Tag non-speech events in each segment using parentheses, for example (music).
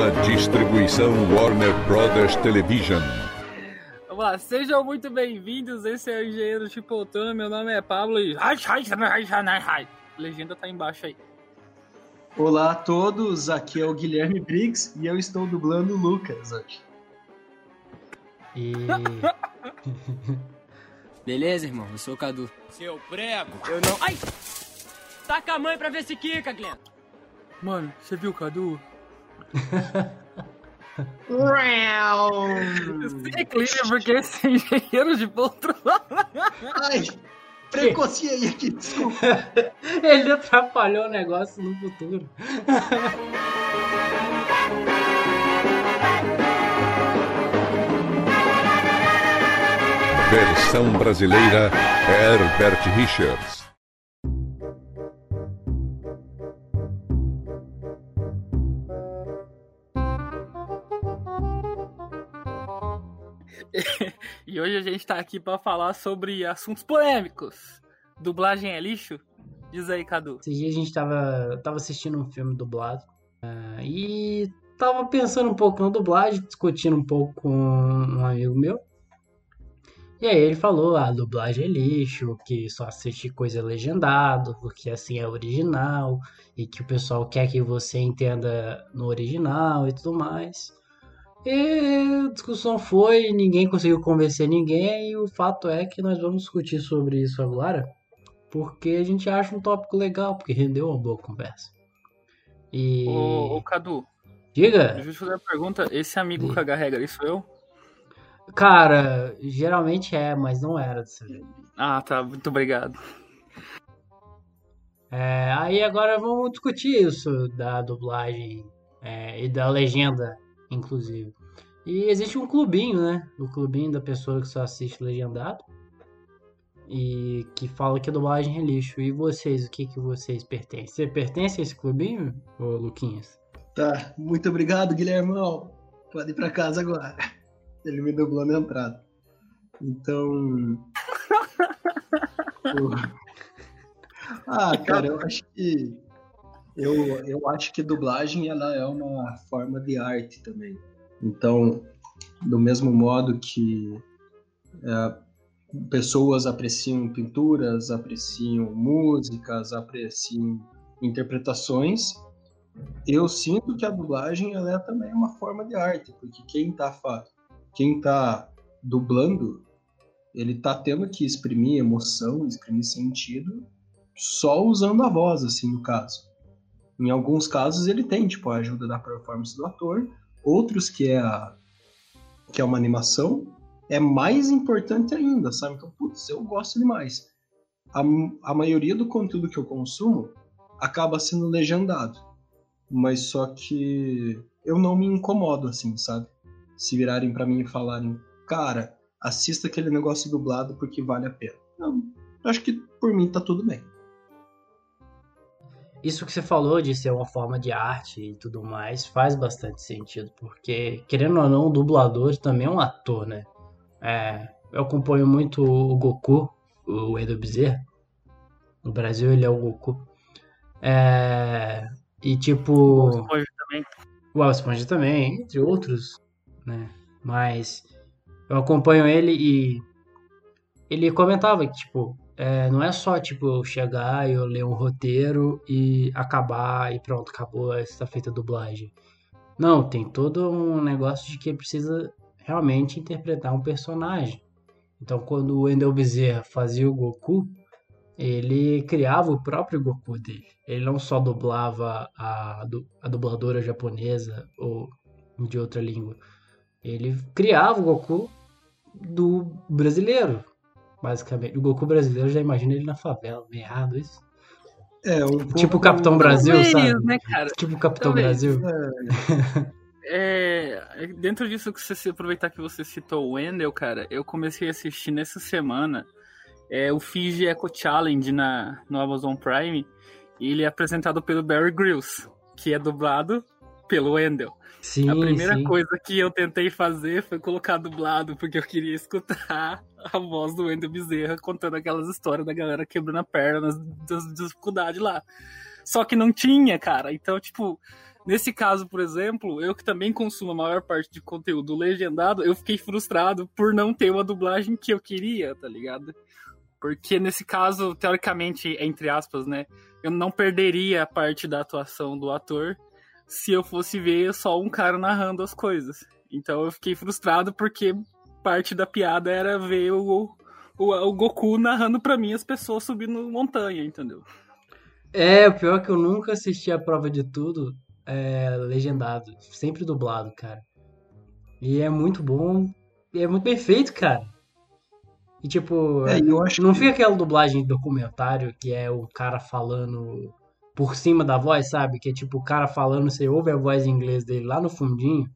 Uma distribuição Warner Brothers Television. Vamos lá, sejam muito bem-vindos. Esse é o Engenheiro Chipotano. Meu nome é Pablo e. Legenda tá embaixo aí. Olá a todos, aqui é o Guilherme Briggs e eu estou dublando o Lucas hoje. E. (laughs) Beleza, irmão? Eu sou o Cadu. Seu prego! Eu não. Ai! Taca a mãe pra ver se quica, Glenn! Mano, você viu o Cadu? É clima porque esse engenheiro de poltrona. Ai, precociei aqui, desculpa. (laughs) Ele atrapalhou o negócio no futuro. Versão brasileira Herbert Richards. (laughs) E hoje a gente tá aqui pra falar sobre assuntos polêmicos. Dublagem é lixo? Diz aí, Cadu. Esses dias a gente tava, tava assistindo um filme dublado ah, e tava pensando um pouco na dublagem, discutindo um pouco com um amigo meu. E aí ele falou, ah, a dublagem é lixo, que só assiste coisa legendado, porque assim é original, e que o pessoal quer que você entenda no original e tudo mais. E a discussão foi, ninguém conseguiu convencer ninguém, e o fato é que nós vamos discutir sobre isso agora, porque a gente acha um tópico legal, porque rendeu uma boa conversa. E. Ô, ô Cadu, Diga! deixa eu te fazer uma pergunta. Esse amigo Diga. caga regra, isso eu? Cara, geralmente é, mas não era dessa vez. Ah, tá. Muito obrigado. É, aí agora vamos discutir isso da dublagem é, e da legenda, inclusive. E existe um clubinho, né? O clubinho da pessoa que só assiste legendado. E que fala que a dublagem é lixo. E vocês, o que, que vocês pertencem? Você pertence a esse clubinho, ô Luquinhas? Tá, muito obrigado, Guilhermão. Pode ir pra casa agora. (laughs) Ele me dublou na entrada. Então. (laughs) Ah, cara, eu acho que. Eu, eu acho que dublagem ela é uma forma de arte também. Então, do mesmo modo que é, pessoas apreciam pinturas, apreciam músicas, apreciam interpretações, eu sinto que a dublagem ela é também uma forma de arte, porque quem tá, fa- quem tá dublando, ele tá tendo que exprimir emoção, exprimir sentido, só usando a voz, assim, no caso. Em alguns casos ele tem, tipo, a ajuda da performance do ator, outros que é a, que é uma animação, é mais importante ainda, sabe? Então, putz, eu gosto demais. A, a maioria do conteúdo que eu consumo acaba sendo legendado mas só que eu não me incomodo assim, sabe? Se virarem pra mim e falarem, cara, assista aquele negócio dublado porque vale a pena. Eu acho que por mim tá tudo bem. Isso que você falou de ser uma forma de arte e tudo mais faz bastante sentido, porque, querendo ou não, o dublador também é um ator, né? É, eu acompanho muito o Goku, o Edo Bezerra. No Brasil ele é o Goku. É, e tipo. Hoje também. O Esponja também, entre outros, né? Mas eu acompanho ele e ele comentava que, tipo, é, não é só, tipo, eu chegar e eu ler um roteiro e acabar e pronto, acabou, está feita a dublagem. Não, tem todo um negócio de que precisa realmente interpretar um personagem. Então, quando o Wendell Bezerra fazia o Goku, ele criava o próprio Goku dele. Ele não só dublava a, a dubladora japonesa ou de outra língua. Ele criava o Goku do brasileiro, basicamente. O Goku brasileiro, já imagina ele na favela, meio errado isso. É, um Tipo o Capitão Brasil, Talvez, sabe? né, cara? Tipo o Capitão Talvez. Brasil. É, dentro disso que você se aproveitar que você citou o Wendell, cara, eu comecei a assistir nessa semana é, o Fiji Echo Challenge na, no Amazon Prime. E ele é apresentado pelo Barry Grylls, que é dublado pelo Wendell. Sim, a primeira sim. coisa que eu tentei fazer foi colocar dublado, porque eu queria escutar a voz do Wendell Bezerra contando aquelas histórias da galera quebrando a perna nas, das dificuldades lá. Só que não tinha, cara. Então, tipo, Nesse caso, por exemplo, eu que também consumo a maior parte de conteúdo legendado, eu fiquei frustrado por não ter uma dublagem que eu queria, tá ligado? Porque nesse caso, teoricamente, entre aspas, né? Eu não perderia a parte da atuação do ator se eu fosse ver só um cara narrando as coisas. Então eu fiquei frustrado porque parte da piada era ver o, o, o Goku narrando pra mim as pessoas subindo montanha, entendeu? É, o pior é que eu nunca assisti a prova de tudo é, legendado, sempre dublado, cara. E é muito bom, e é muito bem feito, cara. E tipo, É, eu acho não que- fica aquela dublagem de documentário que é o cara falando por cima da voz, sabe? Que é tipo o cara falando, você ouve a voz em inglês dele lá no fundinho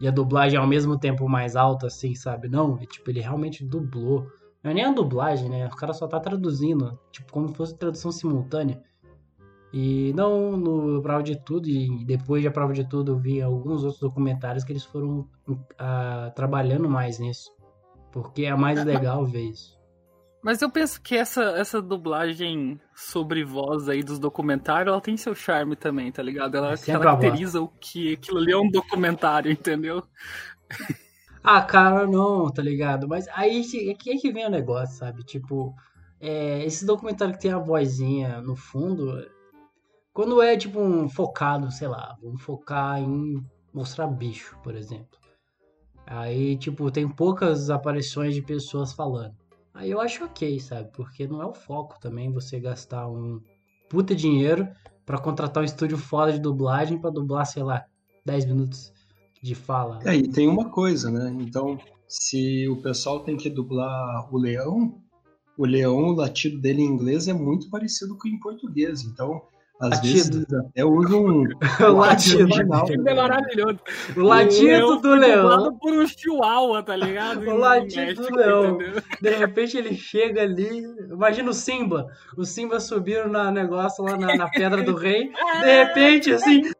e a dublagem ao mesmo tempo mais alta, assim, sabe? Não, é tipo, ele realmente dublou. Não é nem a dublagem, né? O cara só tá traduzindo, tipo, como se fosse tradução simultânea. E não no Prova de Tudo, e depois da Prova de Tudo eu vi alguns outros documentários que eles foram ah, trabalhando mais nisso. Porque é mais (laughs) legal ver isso. Mas eu penso que essa, essa dublagem sobre voz aí dos documentários, ela tem seu charme também, tá ligado? Ela É caracteriza o que aquilo ali é um documentário, entendeu? Ah, cara, não, tá ligado? Mas aí que- aqui é que vem o negócio, sabe? Tipo, é, esse documentário que tem a vozinha no fundo, quando é tipo um focado, sei lá, vamos focar em mostrar bicho, por exemplo. Aí, tipo, tem poucas aparições de pessoas falando. Aí eu acho ok, sabe? Porque não é o foco também você gastar um puta dinheiro pra contratar um estúdio foda de dublagem pra dublar, sei lá, 10 minutos de fala. É, e tem uma coisa, né? Então, se o pessoal tem que dublar o leão, o leão, o latido dele em inglês é muito parecido com em português. Então, às Latido. vezes até usam O (laughs) latido. original. É maravilhoso. O latido do leão. por um chihuahua, tá ligado? O No latido México, do leão. entendeu? De repente ele chega ali. Imagina o Simba. O Simba subindo na negócio lá na, na pedra do rei. De repente, assim. (laughs)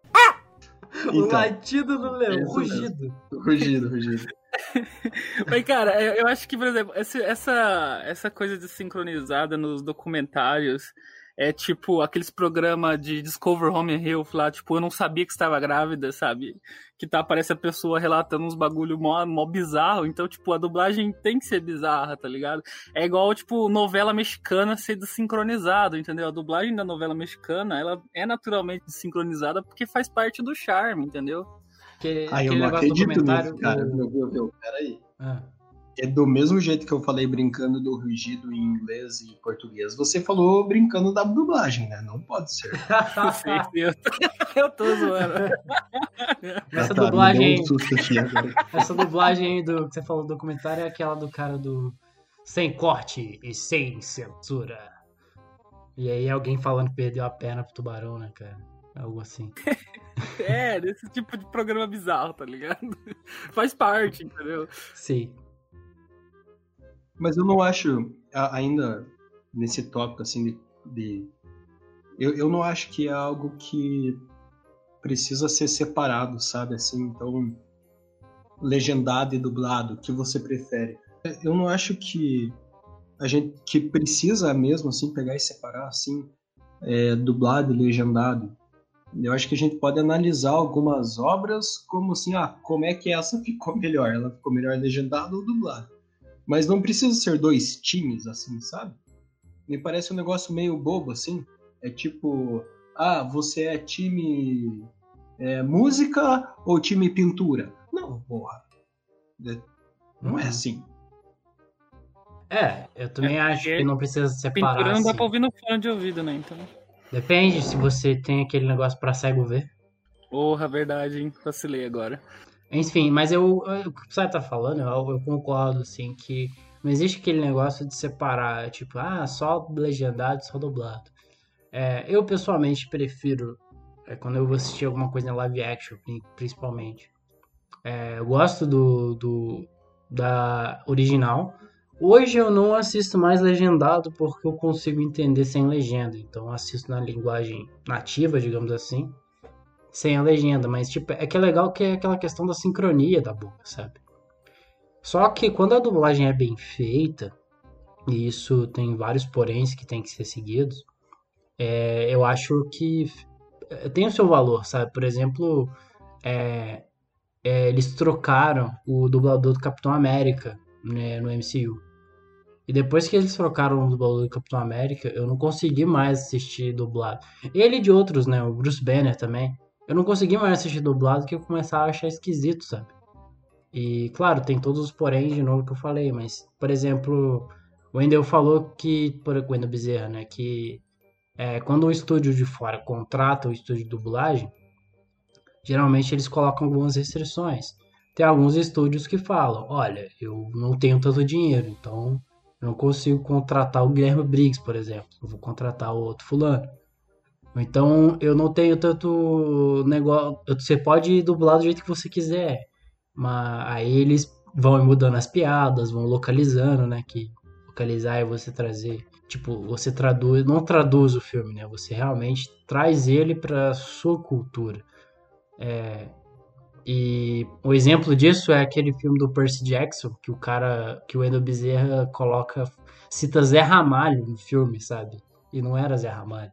O Então, latido do leão. mesmo. Rugido. rugido, rugido. (laughs) Mas, cara, eu acho que, por exemplo, essa, essa coisa de sincronizada nos documentários é tipo aqueles programas de Discover Home and Health lá, tipo, eu não sabia que estava grávida, sabe? Que tá, aparece a pessoa relatando uns bagulho mó, mó bizarro, então, tipo, a dublagem tem que ser bizarra, tá ligado? É igual, tipo, novela mexicana ser desincronizado, entendeu? A dublagem da novela mexicana, ela é naturalmente desincronizada porque faz parte do charme, entendeu? Que, Ah, eu aquele não negócio do acredito documentário. nisso, cara. do- Meu, meu, meu, peraí. Ah. É do mesmo jeito que eu falei brincando do rugido em inglês e português. Você falou brincando da dublagem, né? Não pode ser. Eu (laughs) eu, tô zoando. Essa tá, me dublagem. um susto aqui agora. Essa dublagem aí do que você falou do documentário é aquela do cara do sem corte e sem censura. E aí alguém falando que perdeu a perna pro tubarão, né, cara? Algo assim. (laughs) É, desse tipo de programa bizarro, tá ligado? Faz parte, entendeu? Sim. Mas eu não acho, ainda nesse tópico assim de. de- eu, eu não acho que é algo que precisa ser separado, sabe? Assim, então. Legendado e dublado, o que você prefere? Eu não acho que a gente que precisa mesmo assim pegar e separar assim é, dublado e legendado. Eu acho que a gente pode analisar algumas obras como assim, ah, como é que essa ficou melhor? Ela ficou melhor legendada ou dublada? Mas não precisa ser dois times, assim, sabe? Me parece um negócio meio bobo, assim. É tipo, ah, você é time é, música ou time pintura? Não, porra. É- Não é assim. É, eu também É, acho que não precisa separar. Pintura não dá assim. pra ouvir no fone de ouvido, né? Então. Depende se você tem aquele negócio pra cego ver. Porra, verdade, hein? Vacilei agora. Enfim, mas eu, eu- o que você tá falando, eu, eu concordo, assim, que não existe aquele negócio de separar, tipo, ah, só legendado, só dublado. É, eu pessoalmente prefiro, é, quando eu vou assistir alguma coisa em live action, pri- principalmente. É, eu gosto do, do da original. Hoje eu não assisto mais legendado porque eu consigo entender sem legenda. Então assisto na linguagem nativa, digamos assim sem a legenda, mas tipo, é que é legal que é aquela questão da sincronia da boca, sabe? Só que quando a dublagem é bem feita, e isso tem vários poréns que tem que ser seguidos, é, eu acho que eh, tem o seu valor, sabe? Por exemplo, é, é, eles trocaram o dublador do Capitão América né, no MCU. E depois que eles trocaram o dublador do Capitão América, eu não consegui mais assistir dublado. Ele e de outros, né? O Bruce Banner também. Eu não consegui mais assistir dublado porque eu começava a achar esquisito, sabe? E, claro, tem todos os porém de novo que eu falei, mas, por exemplo, o Wendel falou que, por o Wendel Bezerra, né? Que é, quando o estúdio de fora contrata o estúdio de dublagem, geralmente eles colocam algumas restrições. Tem alguns estúdios que falam: olha, eu não tenho tanto dinheiro, então eu não consigo contratar o Guilherme Briggs, por exemplo. Eu vou contratar o outro fulano. Então eu não tenho tanto negócio. Você pode dublar do jeito que você quiser. Mas aí eles vão mudando as piadas, vão localizando, né? Que localizar é você trazer. Tipo, você traduz. Não traduz o filme, né? Você realmente traz ele pra sua cultura. É, e o exemplo disso é aquele filme do Percy Jackson, que o cara, que o Endo Bezerra coloca, cita Zé Ramalho no filme, sabe? E não era Zé Ramalho,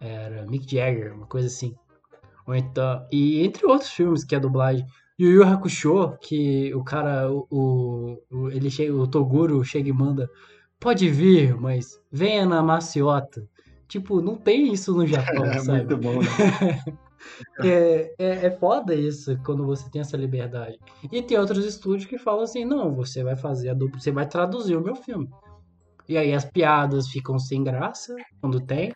era Mick Jagger, uma coisa assim. Ou então, e entre outros filmes que é dublagem, Yu Yu Hakusho, que o cara, o, o, ele chega, o Toguro chega e manda, pode vir, mas venha na maciota. Tipo, não tem isso no Japão, (laughs) É sabe? muito bom, né? (laughs) É, é, é foda isso quando você tem essa liberdade. E tem outros estúdios que falam assim: não, você vai fazer a dupla, você vai traduzir o meu filme. E aí as piadas ficam sem graça quando tem.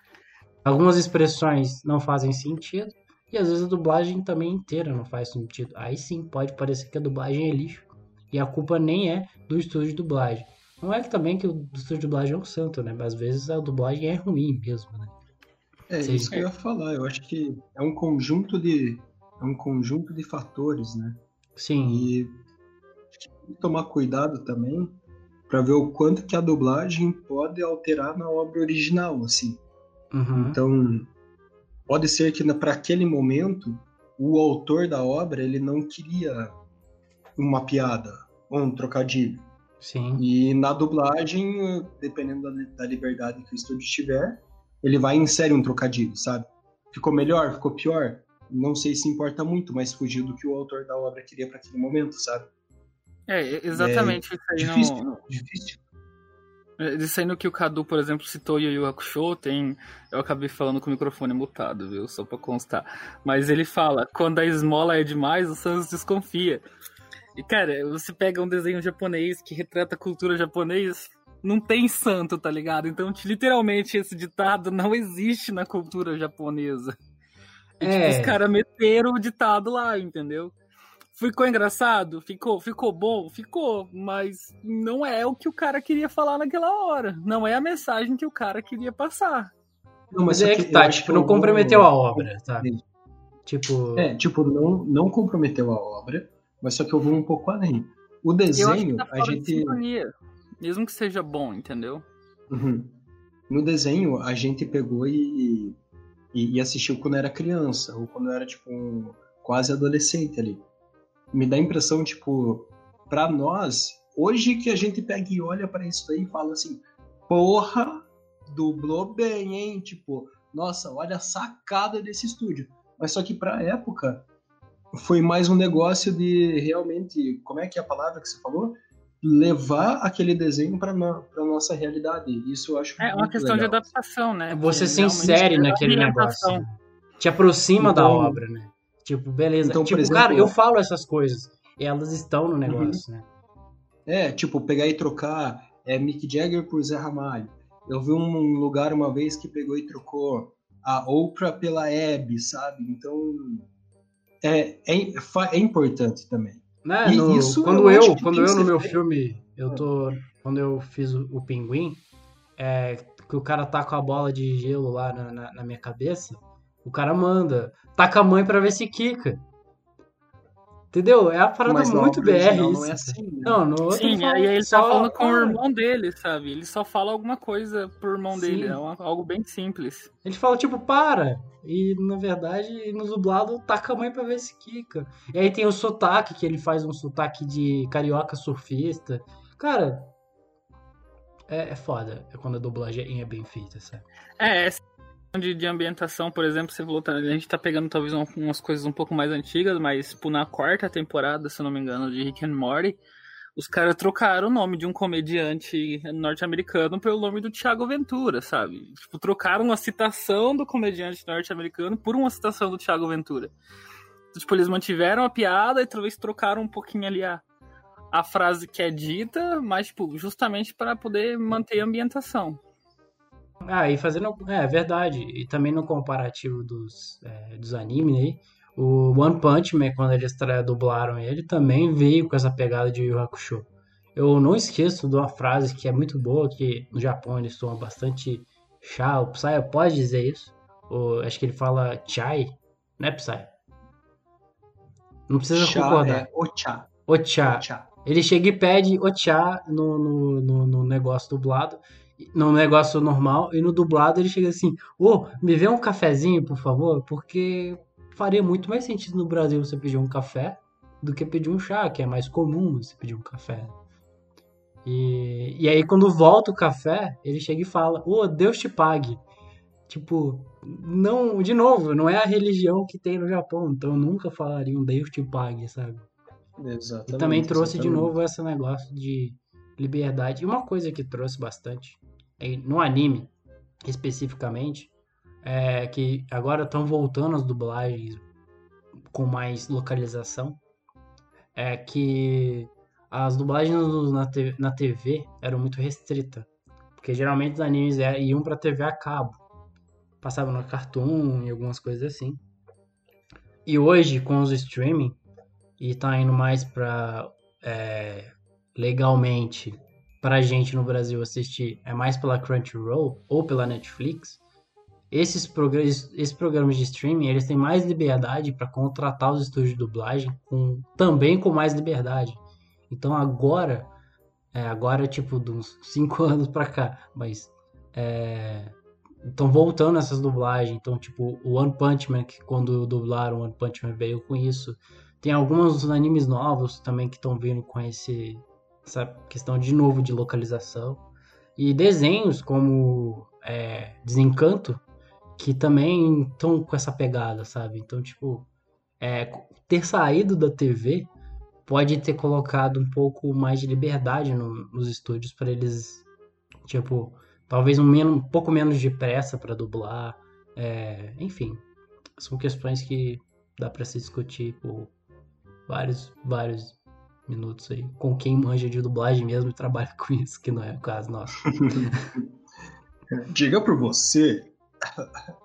Algumas expressões não fazem sentido. E às vezes a dublagem também inteira não faz sentido. Aí sim pode parecer que a dublagem é lixo. E a culpa nem é do estúdio de dublagem. Não é que também que o estúdio de dublagem é um santo, né? Mas às vezes a dublagem é ruim mesmo, né? É Sim. isso que eu ia falar. Eu acho que é um conjunto de é um conjunto de fatores, né? Sim. E tomar cuidado também para ver o quanto que a dublagem pode alterar na obra original, assim. Uhum. Então, pode ser que para aquele momento o autor da obra ele não queria uma piada ou um trocadilho. Sim. E na dublagem, dependendo da, da liberdade que o estúdio tiver, ele vai e insere um trocadilho, sabe? Ficou melhor, ficou pior? Não sei se importa muito, mas fugiu do que o autor da obra queria para aquele momento, sabe? É, exatamente isso aí Difícil, no, difícil. É, aí no que o Cadu, por exemplo, citou Yu Yu Hakusho, tem... Eu acabei falando com o microfone mutado, viu? Só pra constar. Mas ele fala, quando a esmola é demais, o Sans desconfia. E, cara, você pega um desenho japonês que retrata a cultura japonesa, não tem santo, tá ligado? Então, literalmente, esse ditado não existe na cultura japonesa. E, tipo, É. os caras meteram o ditado lá, entendeu? Ficou engraçado? Ficou. Ficou bom? Ficou. Mas não é o que o cara queria falar naquela hora. Não é a mensagem que o cara queria passar. Não, Mas é que tá, tipo, não comprometeu a obra, sabe? Tipo. É, tipo, não, não comprometeu a obra, mas só que eu vou um pouco além. O Eu acho que desenho, tá a fora de gente. sintonia. Mesmo que seja bom, entendeu? Uhum. No desenho, a gente pegou e, e, e assistiu quando era criança, ou quando era, tipo, um, quase adolescente ali. Me dá a impressão, tipo, pra nós, hoje que a gente pega e olha pra isso aí e fala assim, porra, dublou bem, hein? Tipo, nossa, olha a sacada desse estúdio. Mas só que pra época, foi mais um negócio de realmente, como é que é a palavra que você falou? Levar aquele desenho para no, pra nossa realidade. Isso eu acho É uma questão de legal. adaptação, né? Você Que se insere é naquele negócio. Te aproxima da Então- obra, né? Tipo, beleza. Então, tipo, exemplo- cara, eu falo essas coisas. E elas estão no negócio, né? É, tipo, pegar e trocar é, Mick Jagger por Zé Ramalho. Eu vi um lugar uma vez que pegou e trocou a Oprah pela Abby, sabe? Então, é, é, é importante também. Né? No- isso quando eu eu, quando eu no meu feito. filme, eu tô. Quando eu fiz o, o pinguim, é, que o cara tá com a bola de gelo lá na, na, na minha cabeça, o cara manda, taca a mãe pra ver se quica. Entendeu? É a parada Mas muito obra BR original isso. não é assim, né? Não, no outro Sim, aí ele só, tá falando com o irmão dele, sabe? Ele só fala alguma coisa pro irmão Sim. dele. É uma- algo bem simples. Ele fala, tipo, para. E, na verdade, no dublado, taca a mãe pra ver se quica. E aí tem o sotaque, que ele faz um sotaque de carioca surfista. Cara, é, é foda. É quando a dublagem é bem feita, sabe? É, de, de ambientação, por exemplo, você falou, tá, a gente tá pegando talvez um- umas coisas um pouco mais antigas, mas tipo, na quarta temporada, se não me engano, de Rick and Morty, os caras trocaram o nome de um comediante norte-americano pelo nome do Thiago Ventura, sabe? Tipo, trocaram uma citação do comediante norte-americano por uma citação do Thiago Ventura. Então, tipo, eles mantiveram a piada e talvez trocaram um pouquinho ali a, a frase que é dita, mas, tipo, justamente para poder manter a ambientação. Ah, e fazendo. É, verdade. E também no comparativo dos, é, dos animes aí, o One Punch Man, quando eles dublaram ele, também veio com essa pegada de Yu Hakusho. Eu não esqueço de uma frase que é muito boa, que no Japão eles tomam bastante chá. O Psy pode dizer isso. O, acho que ele fala chai, né, Psy? Não precisa Chá concordar. é Ocha. Ocha. Ocha. Ele chega e pede Ocha no, no, no, no negócio dublado, no negócio normal, e no dublado ele chega assim: Ô, me vê um cafezinho, por favor, porque faria muito mais sentido no Brasil você pedir um café do que pedir um chá, que é mais comum você pedir um café. E, e aí, quando volta o café, ele chega e fala: Ô, Deus te pague. Tipo, não, de novo, não é a religião que tem no Japão, então nunca falaria um Deus te pague, sabe? Exatamente. E também trouxe de exatamente. novo esse negócio de liberdade. E uma coisa que trouxe bastante, no anime especificamente, é que agora estão voltando as dublagens com mais localização. É que as dublagens na, te- na TV eram muito restritas. Porque geralmente os animes é- iam pra TV a cabo. Passavam no Cartoon e algumas coisas assim. E hoje, com os streaming, e tá indo mais pra é, legalmente pra gente no Brasil assistir é mais pela Crunchyroll ou pela Netflix esses programas esses programas de streaming eles têm mais liberdade para contratar os estúdios de dublagem com também com mais liberdade. Então agora é, agora tipo de uns (laughs) 5 anos pra cá mas estão voltando essas dublagens então tipo o One Punch Man que quando dublaram One Punch Man veio com isso. Tem alguns animes novos também que estão vindo com esse, essa questão de novo de localização. E desenhos como é, Desencanto, que também estão com essa pegada, sabe? Então, tipo, é, ter saído da TV pode ter colocado um pouco mais de liberdade no- nos estúdios para eles, tipo, talvez um, menos, um pouco menos de pressa para dublar. é, enfim, são questões que dá para se discutir por vários, vários minutos aí, com quem manja de dublagem mesmo e trabalha (laughs) com isso, que não é o caso nosso. (laughs) Diga por você. (laughs)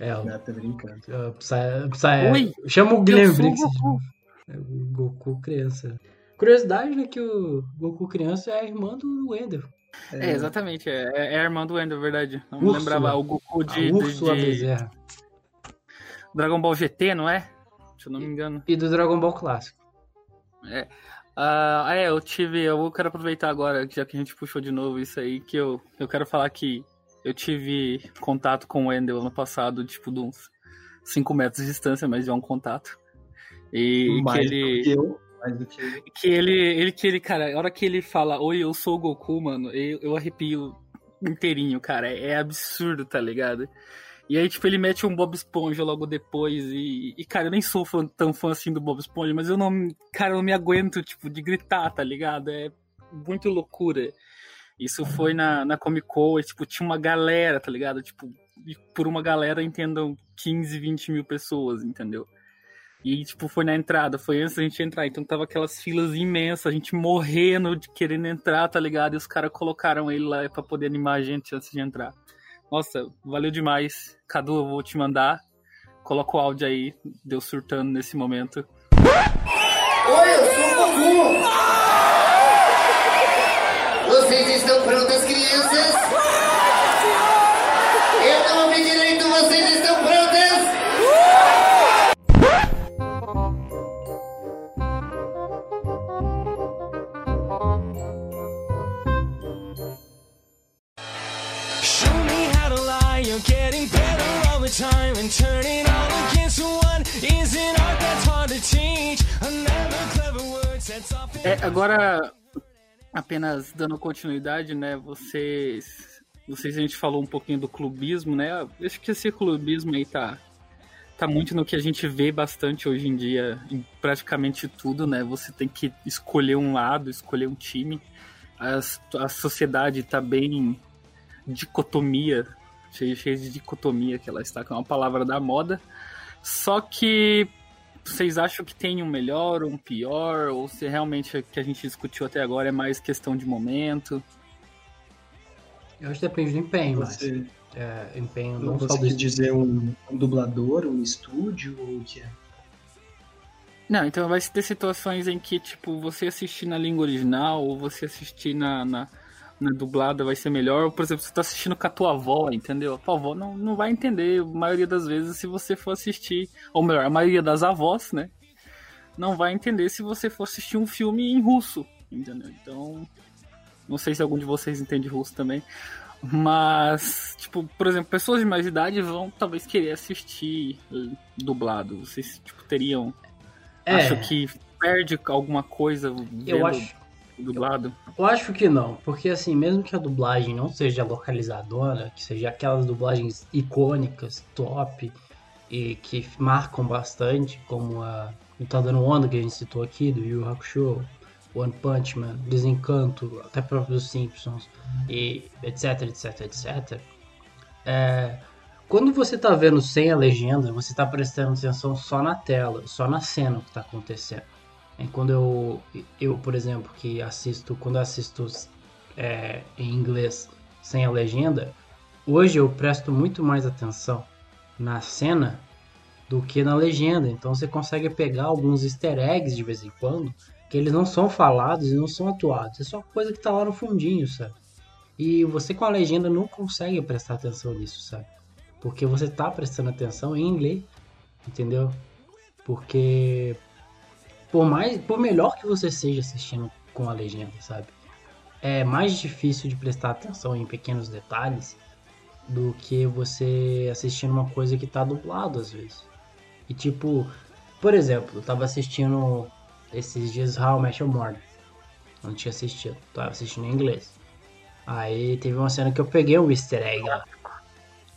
É, o, tá brincando. o Psy- Psy- Oi, chama o Guilherme Briggs Goku. novo. É o Goku criança. Curiosidade, né, que o Goku criança é a irmã do Wendel. É, exatamente, é, é é a irmã do Wendel, verdade. Não Úrsula. lembrava o Goku de, a Úrsula de Bezerra. Dragon Ball GT, não é? Se eu não me engano. E do Dragon Ball clássico. Ah, é, eu tive. Eu quero aproveitar agora, já que a gente puxou de novo isso aí, que eu, eu quero falar que eu tive contato com o Wendel ano passado, tipo, de uns 5 metros de distância, mas é um contato. E mais que ele. que eu. Mais do que eu. Que ele, ele, que ele, cara, a hora que ele fala, oi, eu sou o Goku, mano, eu, eu arrepio inteirinho, cara. É, absurdo, tá ligado? E aí, tipo, ele mete um Bob Esponja logo depois e, e cara, eu nem sou fã- tão fã assim do Bob Esponja, mas eu não, cara, eu não me aguento, tipo, de gritar, tá ligado? É muito loucura. Isso foi na, na Comic Con, e, tipo, tinha uma galera, tá ligado? Tipo, por uma galera entendam 15, 20 mil pessoas, entendeu? E, tipo, foi na entrada, foi antes da gente entrar. Então tava aquelas filas imensas, a gente morrendo de querendo entrar, tá ligado? E os caras colocaram ele lá pra poder animar a gente antes de entrar. Nossa, valeu demais. Cadu, eu vou te mandar. Coloca o áudio aí, deu surtando nesse momento. Oi, eu sou o Goku! Vocês estão prontas, crianças? And turning all against one is an art that's hard to teach. Another clever word sets off É, agora, apenas dando continuidade, né? Vocês se a gente falou um pouquinho do clubismo, né? Eu Acho que esse clubismo aí tá, tá muito no que a gente vê bastante hoje em dia, em praticamente tudo, né? Você tem que escolher um lado, escolher um time. As- a sociedade tá bem dicotomia, cheia, cheia de dicotomia que ela está, que é uma palavra da moda. Só que vocês acham que tem um melhor ou um pior? Ou se realmente o que a gente discutiu até agora é mais questão de momento? Eu acho que depende do empenho, mas Você, é, empenho não só você do quis dizer um, um dublador, um estúdio ou o que é? Não, então vai ter situações em que, tipo, você assistir na língua original ou você assistir na, na, na dublada vai ser melhor. Por exemplo, você tá assistindo com a tua avó, entendeu? A tua avó não, não vai entender, a maioria das vezes, se você for assistir. Ou melhor, a maioria das avós, né? Não vai entender se você for assistir um filme em russo, entendeu? Então, não sei se algum de vocês entende russo também. Mas, tipo, por exemplo, pessoas de mais idade vão talvez querer assistir eh, dublado. Vocês, tipo, teriam É, Acho que perde alguma coisa eu acho, dublado. eu acho que não, porque assim, mesmo que a dublagem não seja localizadora, que seja aquelas dublagens icônicas, top, e que marcam bastante, como a Tá Dando Onda, que a gente citou aqui, do Yu Hakusho, One Punch Man, Desencanto, até próprio dos Simpsons, e etc, etc, etc. É, quando você tá vendo sem a legenda, você tá prestando atenção só na tela, só na cena que tá acontecendo. É quando eu, eu, por exemplo, que assisto, quando assisto é, em inglês sem a legenda, hoje eu presto muito mais atenção na cena do que na legenda. Então você consegue pegar alguns easter eggs de vez em quando, que eles não são falados e não são atuados. É só coisa que tá lá no fundinho, sabe? E você com a legenda não consegue prestar atenção nisso, sabe? Porque você tá prestando atenção em ler, entendeu? Porque por mais, por melhor que você seja assistindo com a legenda, sabe? É mais difícil de prestar atenção em pequenos detalhes do que você assistindo uma coisa que tá dublado às vezes. E tipo, por exemplo, eu tava assistindo esses dias How I Met Your Mother. Não tinha assistido, tava assistindo em inglês. Aí teve uma cena que eu peguei um easter egg lá.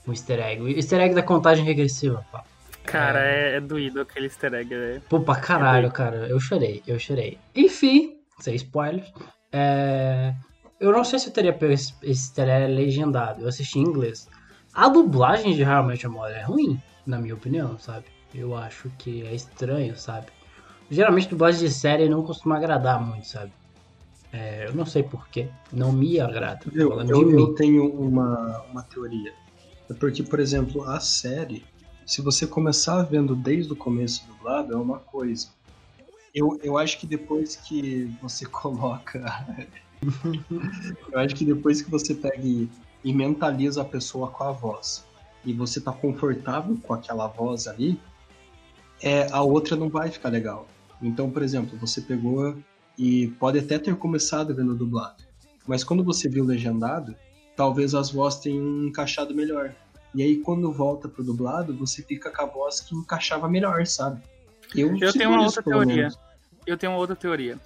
Um easter egg. O easter egg da contagem regressiva, pá. Cara, é, é doído aquele easter egg. É... Pô, pra caralho, cara. Eu chorei, eu chorei. Enfim, sem spoilers. É... Eu não sei se eu teria pego esse easter egg legendado. Eu assisti em inglês. A dublagem de How I Met Your Mother é ruim, na minha opinião, sabe? Eu acho que é estranho, sabe? Geralmente dublagem de série não costuma agradar muito, sabe? É, eu não sei porquê. Não me agrada. Eu, eu, eu tenho uma, uma teoria. É porque, por exemplo, a série, se você começar vendo desde o começo dublado, é uma coisa. Eu, eu acho que depois que você (laughs) coloca. eu acho que depois que você pega e, e mentaliza a pessoa com a voz e você tá confortável com aquela voz ali, é, a outra não vai ficar legal. Então, por exemplo, você pegou e pode até ter começado vendo dublado, mas quando você viu legendado, talvez as vozes tenham encaixado melhor. E aí, quando volta pro dublado, você fica com a voz que encaixava melhor, sabe? Eu sinto tenho uma outra teoria. menos. Eu tenho uma outra teoria.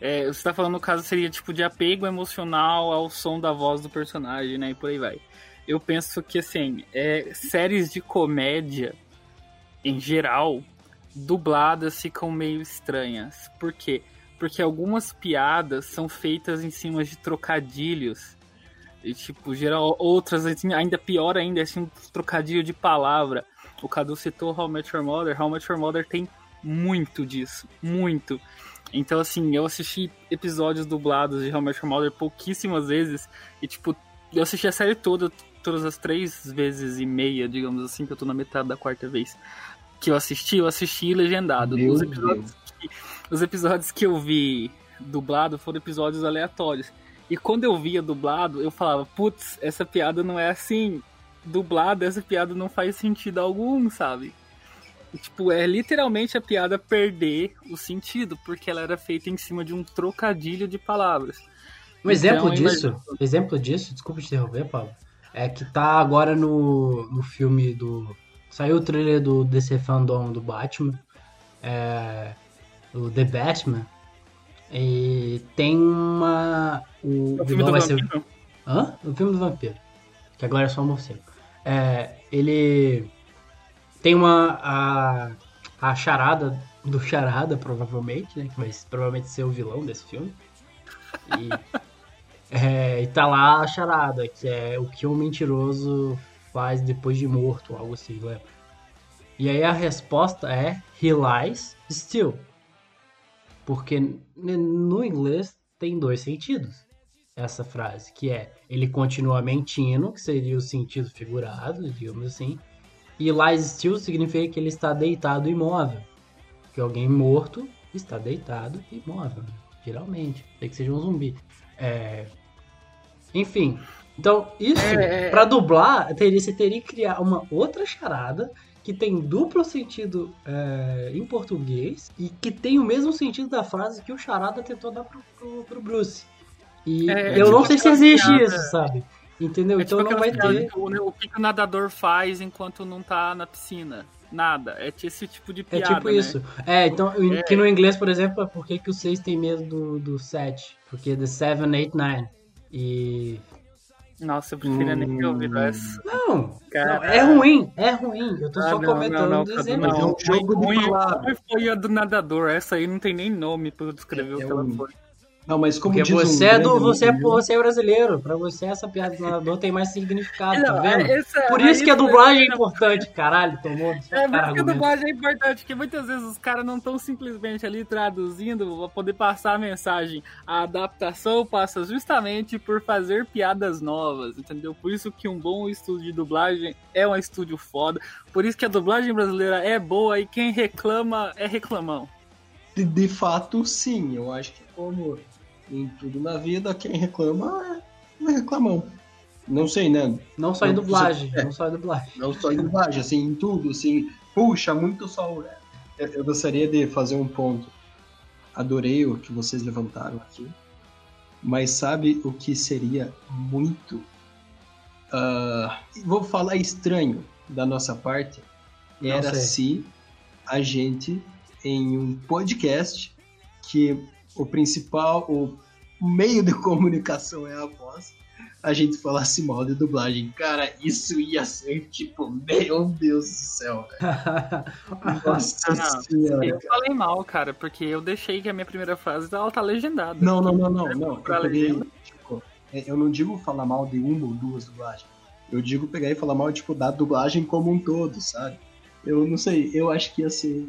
É, você tá falando no caso seria tipo de apego emocional ao som da voz do personagem, né? E por aí vai. Eu penso que assim, é, séries de comédia em geral, dubladas ficam meio estranhas. Por quê? Porque algumas piadas são feitas em cima de trocadilhos. E, tipo, geral, outras, assim, ainda pior ainda, assim, um trocadilho de palavra. O Cadu citou How I Met Your Mother. How I Met Your Mother tem muito disso. Muito. Então, assim, eu assisti episódios dublados de How I Met Your Mother pouquíssimas vezes. E, tipo, eu assisti a série toda, todas as três vezes e meia, digamos assim, que eu tô na metade da quarta vez que eu assisti, eu assisti legendado. Os episódios, que, os episódios que eu vi dublado foram episódios aleatórios. E quando eu via dublado, eu falava, putz, essa piada não é assim. Dublada, essa piada não faz sentido algum, sabe? E, tipo, é literalmente a piada perder o sentido, porque ela era feita em cima de um trocadilho de palavras. Um exemplo Então, disso, exemplo disso, desculpa te interromper, Pablo, é que tá agora no, no filme do. Saiu o trailer do DC Fandom do Batman, é, o The Batman, e tem uma. O, O filme vilão vai ser. vampiro. Hã? O filme do vampiro. que agora é só morcego. É, ele tem uma. A, a charada do Charada, provavelmente, né? Que vai provavelmente ser o vilão desse filme. E, (laughs) é, e tá lá a charada, que é o que um mentiroso faz depois de morto, algo assim, lembra? E aí a resposta é He lies still. Porque no inglês tem dois sentidos essa frase, que é ele continua mentindo, que seria o sentido figurado, digamos assim, e lies still significa que ele está deitado imóvel. Que alguém morto está deitado imóvel, geralmente. Tem que seja um zumbi. É, Enfim, então isso, É, é. pra dublar, teria, você teria que criar uma outra charada que tem duplo sentido é, em português e que tem o mesmo sentido da frase que o charada tentou dar pro, pro, pro Bruce. E É, eu tipo não sei se existe piada. isso, sabe? Entendeu? É então tipo não vai ter. que O, né, o que, o nadador faz enquanto não tá na piscina? Nada. É esse tipo de É piada. tipo né? isso. É, então, É. que no inglês, por exemplo, é por que que o 6 tem medo do, do 7? Porque the 7, 8, 9. E. Nossa, eu preferia nem ter ouvido Hum. essa. Não, Cara, não, é ruim, é ruim. Eu tô Ah, só não, comentando não, não, do Cadu, exemplo. Mas é um não. jogo de Ruim- palavras. ruim foi a do nadador. Essa aí não tem nem nome pra eu descrever É, o é que ela um- foi. Não, mas como Porque diz um você é do. Você é, você é brasileiro. Pra você, essa piada do nadador tem mais significado, tá Não, vendo? é- essa- Por aí isso que a isso- dublagem é importante, caralho. Tomou É, cara por isso que a dublagem é importante, porque muitas vezes os caras não estão simplesmente ali traduzindo pra poder passar a mensagem. A adaptação passa justamente por fazer piadas novas, entendeu? Por isso que um bom estúdio de dublagem é um estúdio foda. Por isso que a dublagem brasileira é boa e quem reclama é reclamão. De, de fato, sim. Eu acho que como em tudo na vida, quem reclama é, é reclamão. Não sei, né? Não só em dublagem. é. Não só em dublagem. Não só em dublagem, assim, em tudo, assim, puxa, muito sol. Eu, eu gostaria de fazer um ponto. Adorei o que vocês levantaram aqui. Mas sabe o que seria muito. ah, vou falar estranho da nossa parte? Era se a gente, em um podcast, que o principal, o meio de comunicação é a voz, a gente falasse mal de dublagem. Cara, isso ia ser tipo, meu Deus do céu, velho. (laughs) Nossa Não, senhora. Eu falei mal, cara, porque eu deixei que a minha primeira frase ela tá legendada. Não, não, não, não, não. Pra Eu, peguei, tipo, é, eu não digo falar mal de uma ou duas dublagens. Eu digo pegar e falar mal, tipo, da dublagem como um todo, sabe? Eu não sei, eu acho que ia ser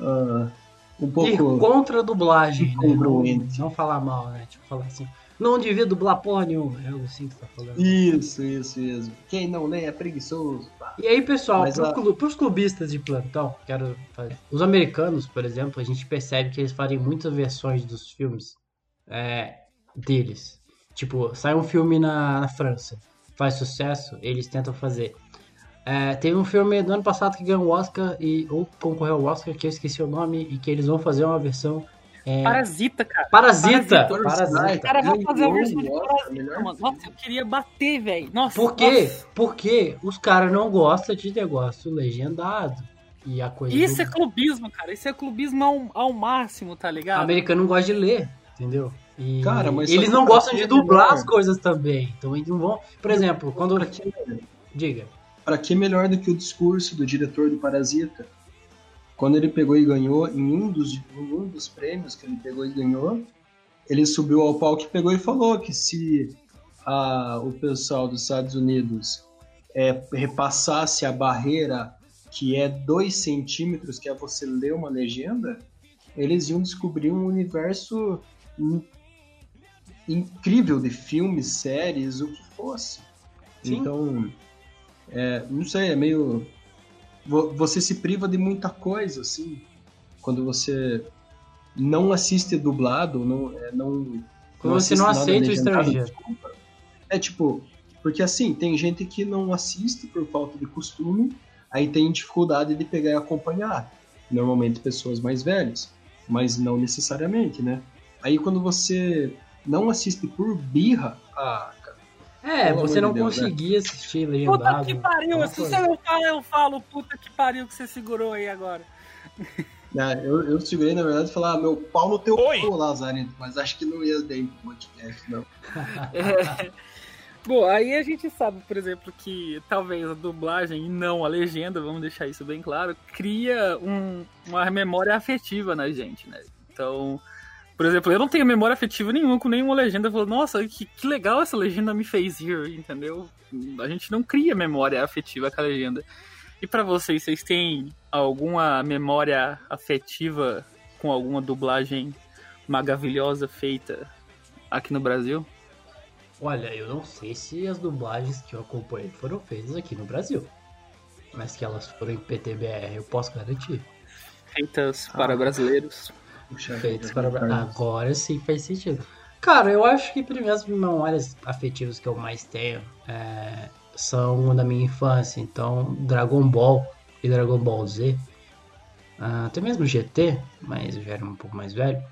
ah, um Ir pouco. contra a dublagem, né? Não, incongruente. não falar mal, né? Tipo, falar assim. Não devia dublar porra nenhuma. É algo assim que você tá falando. Isso, isso, isso. Quem não lê é preguiçoso. E aí, pessoal, Mas pro a- pros clubistas de plantão, quero fazer. Os americanos, por exemplo, a gente percebe que eles fazem muitas versões dos filmes é, deles. Tipo, sai um filme na, na França, faz sucesso, eles tentam fazer. É, teve um filme do ano passado que ganhou o Oscar, e, ou concorreu ao Oscar, que eu esqueci o nome, e que eles vão fazer uma versão. é, Parasita, cara. Parasita! Parasita. Parasita. O cara vai fazer a versão de o Parasita, mano. Nossa, eu queria bater, velho. Nossa. Por quê? nossa. Porque os caras não gostam de negócio legendado. E a coisa Isso do- é clubismo, cara. Isso é clubismo ao, ao máximo, tá O ligado? americano não gosta de ler, entendeu? E Cara, mas eles não gostam de dublar melhor? as coisas também. Então eles não vão. Por exemplo, quando. Diga. Pra que melhor do que o discurso do diretor do Parasita? Quando ele pegou e ganhou, em um dos, em um dos prêmios que ele pegou e ganhou, ele subiu ao palco e pegou e falou que se a- o pessoal dos Estados Unidos é, repassasse a barreira que é 2 centímetros, que é você ler uma legenda, eles iam descobrir um universo in- incrível de filmes, séries, o que fosse. Sim. Então, é, não sei, é meio. vo- Você se priva de muita coisa, assim, quando você não assiste dublado, não. é, não Quando você não assiste nada aceita o estrangeiro. desculpa. É tipo, porque assim, tem gente que não assiste por falta de costume, aí tem dificuldade de pegar e acompanhar. Normalmente pessoas mais velhas, mas não necessariamente, né? Aí quando você não assiste por birra, ah, É, Pelo você não de Deus, né? conseguia assistir Puta legendado. que pariu. Se coisa. você não fala, eu falo. Puta que pariu que você segurou aí agora. né, eu, eu segurei na verdade e falar, ah, meu pau no teu cu, Lazarento, mas acho que não ia bem pro podcast, não. (laughs) É, Bom, aí a gente sabe, por exemplo, que talvez a dublagem e não a legenda, vamos deixar isso bem claro, cria um- uma memória afetiva na gente, né? Então, por exemplo, eu não tenho memória afetiva nenhuma com nenhuma legenda. Eu falo, nossa, que, que legal essa legenda me fez rir, entendeu? A gente não cria memória afetiva com a legenda. E pra vocês, vocês têm alguma memória afetiva com alguma dublagem maravilhosa feita aqui no Brasil? Olha, eu não sei se as dublagens que eu acompanhei foram feitas aqui no Brasil. Mas que elas foram em PTBR, eu posso garantir. Feitas para brasileiros. Puxa para. Agora sim faz sentido. Cara, eu acho que primeiro as memórias afetivas que eu mais tenho é, são da minha infância. Então, Dragon Ball e Dragon Ball Z. ah, até mesmo GT, mas eu já era um pouco mais velho.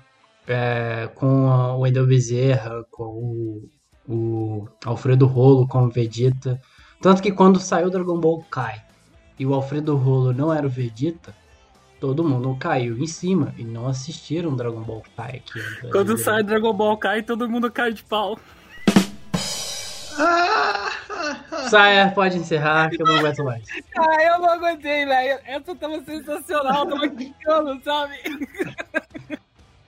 é, com a- o Wendel Bezerra, com o, o Alfredo Rolo, com o Vegeta. Tanto que quando saiu Dragon Ball Kai e o Alfredo Rolo não era o Vegeta, todo mundo caiu em cima e não assistiram Dragon Ball Kai aqui. Brasil. Quando sai Dragon Ball cai, todo mundo cai de pau. Saia, pode encerrar que eu não aguento mais. Ah, eu não aguentei, velho. Essa tava sensacional, tava quicando, sabe?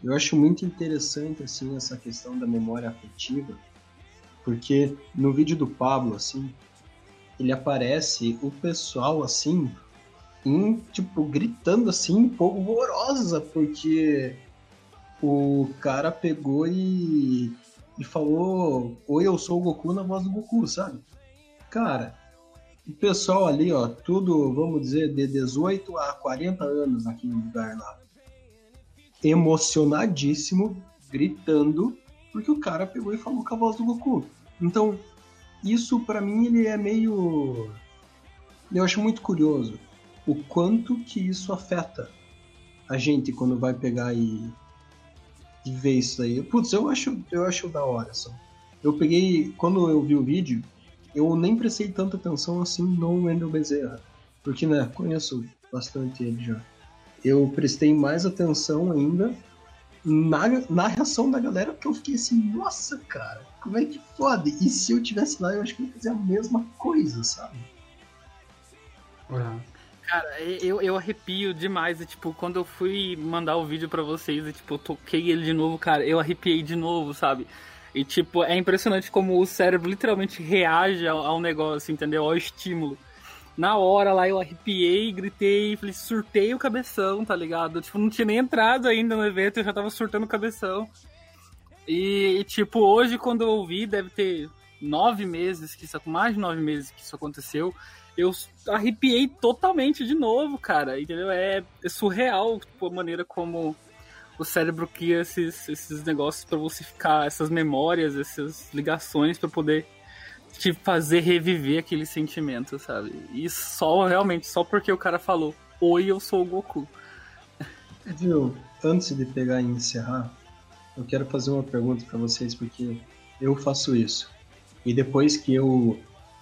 Eu acho muito interessante assim essa questão da memória afetiva, porque no vídeo do Pablo assim, ele aparece o pessoal assim, tipo gritando assim, polvorosa, porque o cara pegou e, e falou: "Oi, eu sou o Goku" na voz do Goku, sabe? Cara, o pessoal ali, ó, tudo, vamos dizer, de 18 a 40 anos naquele lugar lá emocionadíssimo, gritando, porque o cara pegou e falou com a voz do Goku. Então, isso pra mim ele é meio eu acho muito curioso o quanto que isso afeta a gente quando vai pegar e, e ver isso aí. Putz, eu acho eu acho da hora só. Eu peguei quando eu vi o vídeo, eu nem prestei tanta atenção assim no Wendel Bezerra, porque né, conheço bastante ele já eu prestei mais atenção ainda na, na reação da galera, porque eu fiquei assim, nossa, cara, como é que pode? E se eu tivesse lá, eu acho que eu ia fazer a mesma coisa, sabe? Cara, eu, eu arrepio demais. E, tipo, quando eu fui mandar o vídeo pra vocês, e, tipo, eu toquei ele de novo, cara, eu arrepiei de novo, sabe? E, tipo, é impressionante como o cérebro literalmente reage ao, ao negócio, entendeu? Ao estímulo. Na hora lá eu arrepiei, gritei, falei, surtei o cabeção, tá ligado? Tipo, não tinha nem entrado ainda no evento, eu já tava surtando o cabeção. E, e, tipo, hoje quando eu ouvi, deve ter nove meses, que isso, mais de nove meses que isso aconteceu, eu arrepiei totalmente de novo, cara, entendeu? É, é surreal, tipo, a maneira como o cérebro cria esses, esses negócios pra você ficar, essas memórias, essas ligações pra poder te fazer reviver aquele sentimento, sabe? E só, realmente, só porque o cara falou, oi, eu sou o Goku. (laughs) Antes de pegar e encerrar, eu quero fazer uma pergunta pra vocês, porque eu faço isso. E depois que eu,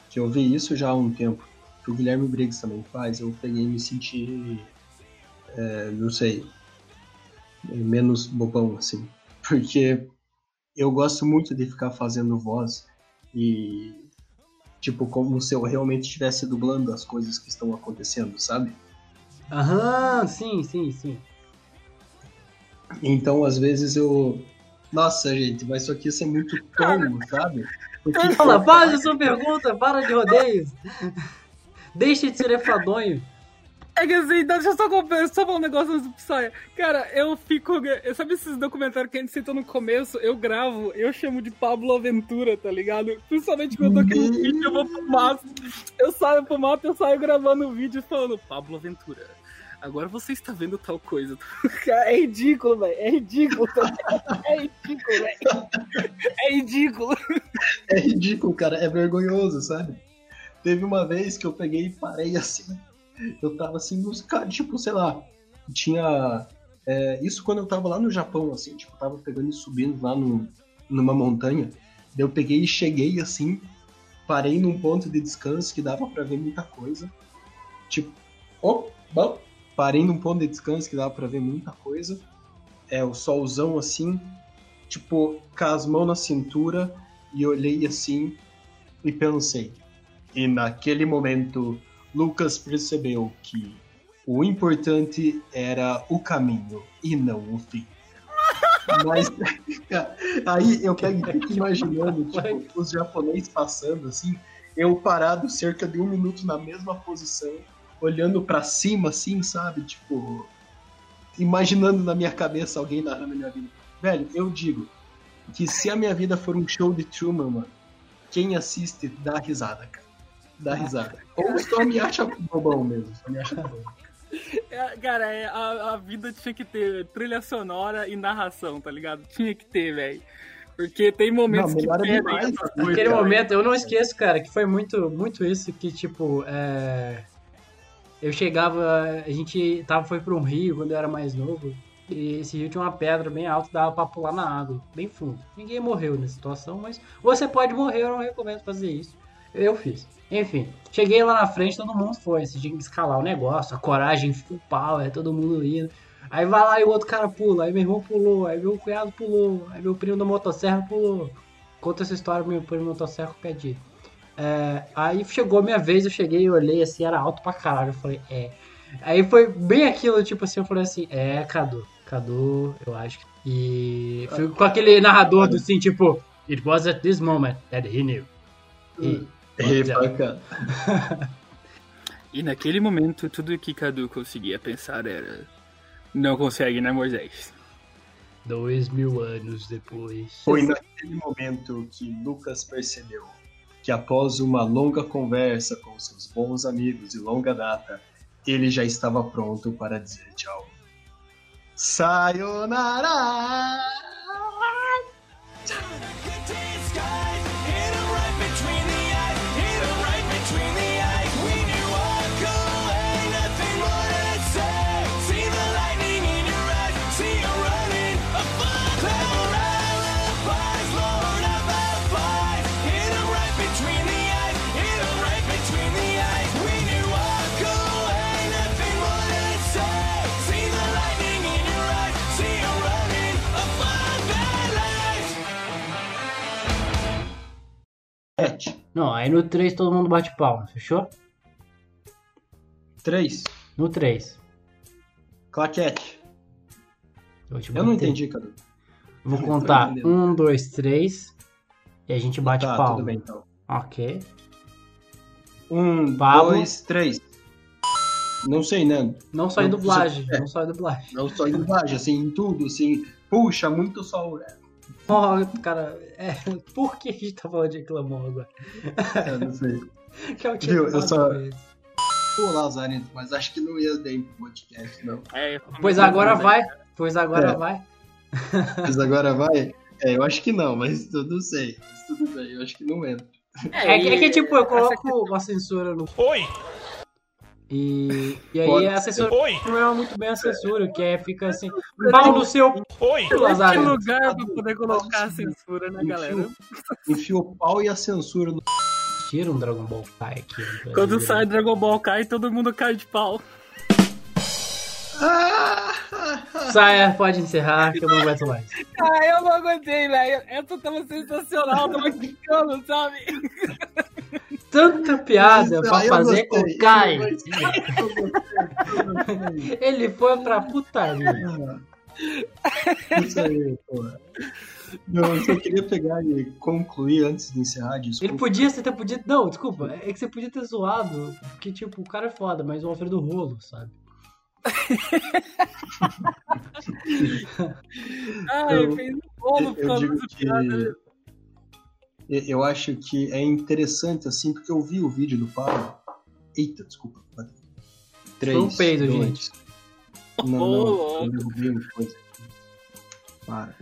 que eu vi isso já há um tempo, que o Guilherme Briggs também faz, eu peguei e me senti, é, não sei, menos bobão, assim. (laughs) Porque eu gosto muito de ficar fazendo voz e, tipo, como se eu realmente estivesse dublando as coisas que estão acontecendo, sabe? Aham, sim, sim, sim. Então, às vezes eu. Nossa, gente, mas isso aqui ia ser muito tomo, sabe? Porque, Fala, faz a sua pergunta, para de rodeios. Deixe de ser enfadonho. É que assim, deixa eu só, comprar- só falar um negócio antes do Psy. Cara, eu fico. Sabe esses documentários que a gente citou no começo? Eu gravo, eu chamo de Pablo Aventura, tá ligado? Principalmente quando eu tô aqui no vídeo, eu vou pro mato. Eu saio pro mato, eu saio gravando o vídeo falando, Pablo Aventura. Agora você está vendo tal coisa. Cara, (laughs) é ridículo, velho. É ridículo. tá? É ridículo, velho. É ridículo. é ridículo, cara, é vergonhoso, sabe? Teve uma vez que eu peguei e parei (laughs) assim. Eu tava assim nos tipo, sei lá, tinha. é, isso quando eu tava lá no Japão, assim, tipo, tava pegando e subindo lá no, numa montanha. Eu peguei e cheguei assim, parei num ponto de descanso que dava pra ver muita coisa. Tipo, oh, bom, parei num ponto de descanso que dava pra ver muita coisa. É, o solzão assim, tipo, com as mãos na cintura e olhei assim e pensei. E naquele momento, Lucas percebeu que o importante era o caminho e não o fim. (laughs) Mas (laughs) aí eu fico (laughs) imaginando tipo, os japoneses passando assim, eu parado cerca de um minuto na mesma posição, olhando pra cima assim, sabe? Tipo, imaginando na minha cabeça alguém narrando a minha vida. Velho, eu digo que se a minha vida for um show de Truman, mano, quem assiste dá risada, cara. Dá risada. Ou só me acha bobão mesmo, só me acha bobão. É, cara, é, a, a vida tinha que ter trilha sonora e narração, tá ligado? Tinha que ter, velho. Porque tem momentos Não, que melhora perdem demais, Naquele cara. momento, eu não esqueço, cara, que foi muito, muito isso que, tipo, é... eu chegava, a gente tava, foi pra um rio quando eu era mais novo, e esse rio tinha uma pedra bem alta, dava pra pular na água, bem fundo. Ninguém morreu nessa situação, mas você pode morrer, eu não recomendo fazer isso. Eu fiz. Enfim, cheguei lá na frente, todo mundo foi, você tinha que escalar o negócio, a coragem full power, todo mundo indo. Aí vai lá e o outro cara pula, aí meu irmão pulou, aí meu cunhado pulou, aí meu primo da motosserra pulou. Conta essa história pro meu primo da motosserra o pé de. É, aí chegou a minha vez, eu cheguei e olhei assim, era alto pra caralho. Eu falei, é. Aí foi bem aquilo, tipo assim, eu falei assim, é, Cadu, Cadu, eu acho. que- E fui com aquele narrador do assim, tipo, It was at this moment that he knew. E, (laughs) E naquele momento, tudo que Cadu conseguia pensar era. Não consegue, né, Moisés? dois mil anos depois. Foi naquele momento que Lucas percebeu que após uma longa conversa com seus bons amigos de longa data, ele já estava pronto para dizer tchau. Sayonara! Good Não, aí no 3 todo mundo bate palma, fechou? Três. No 3. Claquete. Eu, Eu não entendi, Cadu. Vou (laughs) contar entendendo. um, dois, três. E a gente bate Tá, palma. tudo bem então. Ok. Um, Pablo. dois, três. Não sei, né? Não só em dublagem. Não só em dublagem. Não em dublagem, assim, em tudo, assim. Puxa, muito sol. É, Oh, cara, é, por que a gente tá falando de Clamon agora? eu não sei. (laughs) Que é o Viu, eu só- Tipo, Pô, Lazarento, mas acho que não ia bem pro podcast, não. É, Pois agora vai. Pois agora É. vai. Mas agora vai? É, eu acho que não, mas eu não sei. Mas tudo bem, eu acho que não entra. É, que- é que, tipo, eu coloco uma censura no. Oi, E, e aí Pode a censura oi, não é muito bem a censura, que é, fica assim, pau no seu oi. Que lugar pra poder colocar a censura, né, galera? Enfia o pau e a censura no. Tira um Dragon Ball Kai aqui. no Quando sai Dragon Ball cai, todo mundo cai de pau. (laughs) Saia, pode encerrar, que eu não aguento mais. Ah, eu não aguentei, velho. Essa tava sensacional, tava (laughs) quicando, sabe? (laughs) Tanta piada pra Ah, eu fazer com o Kai. Ele foi pra putaria. Isso aí, pô. Não, eu só queria pegar e concluir antes de encerrar, Ele desculpa. podia, você ter podido. Não, desculpa, é que você podia ter zoado, porque, tipo, o cara é foda, mas o Alfredo Rolo, sabe? (laughs) Ai, Eu- fez um bolo por causa digo dessa que piada. Eu acho que é interessante assim, porque eu vi o vídeo do Pablo. Eita, desculpa. Três, Foi um peido, dois. gente. Não, não, eu derrubei uma coisa. Para.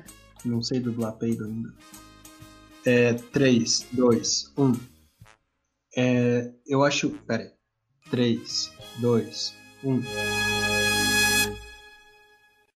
Não sei dublar peido ainda. É 3, 2, 1. É, eu acho. Pera aí. 3, 2, 1.